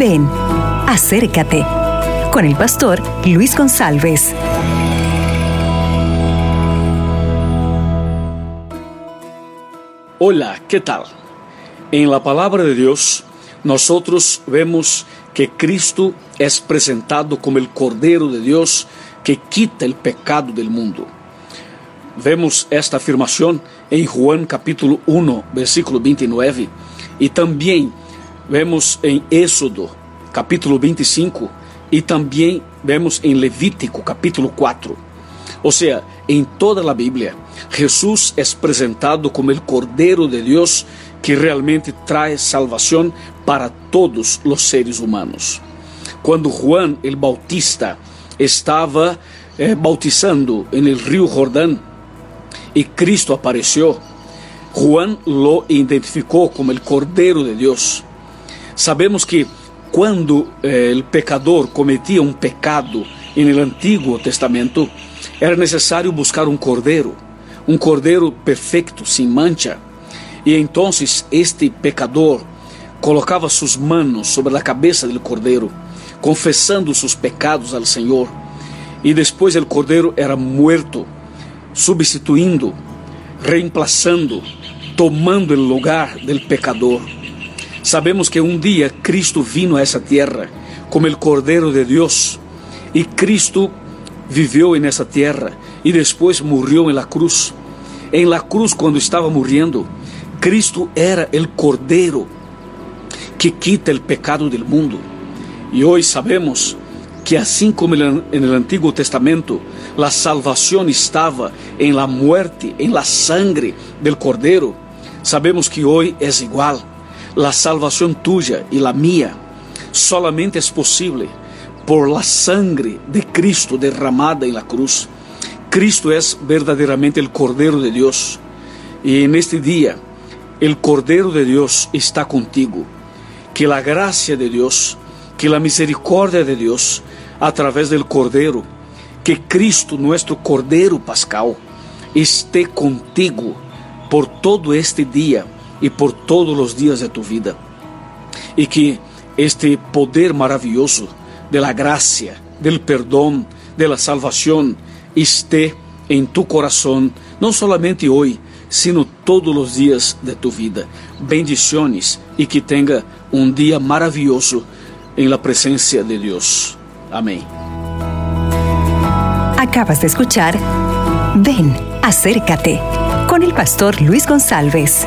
Ven, acércate con el pastor Luis González. Hola, ¿qué tal? En la palabra de Dios, nosotros vemos que Cristo es presentado como el Cordero de Dios que quita el pecado del mundo. Vemos esta afirmación en Juan capítulo 1, versículo 29, y también vemos en Éxodo capítulo 25 y también vemos en Levítico capítulo 4. O sea, en toda la Biblia, Jesús es presentado como el Cordero de Dios que realmente trae salvación para todos los seres humanos. Cuando Juan el Bautista estaba eh, bautizando en el río Jordán y Cristo apareció, Juan lo identificó como el Cordero de Dios. Sabemos que quando eh, o pecador cometia um pecado no Antigo Testamento, era necessário buscar um cordeiro, um cordeiro perfeito, sem mancha. E então este pecador colocava suas manos sobre a cabeça do cordeiro, confessando seus pecados ao Senhor. E depois o cordeiro era muerto, substituindo, reemplaçando, tomando o lugar do pecador. Sabemos que um dia Cristo vino a essa terra como o Cordeiro de Deus e Cristo viveu nessa terra e depois morreu em la cruz. Em la cruz, quando estava morrendo, Cristo era o Cordeiro que quita o pecado do mundo. E hoje sabemos que assim como no Antigo Testamento, a salvação estava em la muerte, em la sangre del Cordeiro, sabemos que hoje é igual la salvación tuya y la mía solamente es posible por la sangre de Cristo derramada en la cruz. Cristo es verdaderamente el Cordero de Dios. Y en este día, el Cordero de Dios está contigo. Que la gracia de Dios, que la misericordia de Dios, a través del Cordero, que Cristo, nuestro Cordero Pascal, esté contigo por todo este día e por todos os dias de tu vida. E que este poder maravilhoso de la gracia, del perdão, de la salvación esté em tu coração, não solamente hoje, sino todos os dias de tu vida. Bendiciones e que tenha um dia maravilhoso em la presença de Deus. Amém. Acabas de escuchar Ven, acércate con el pastor Luis González.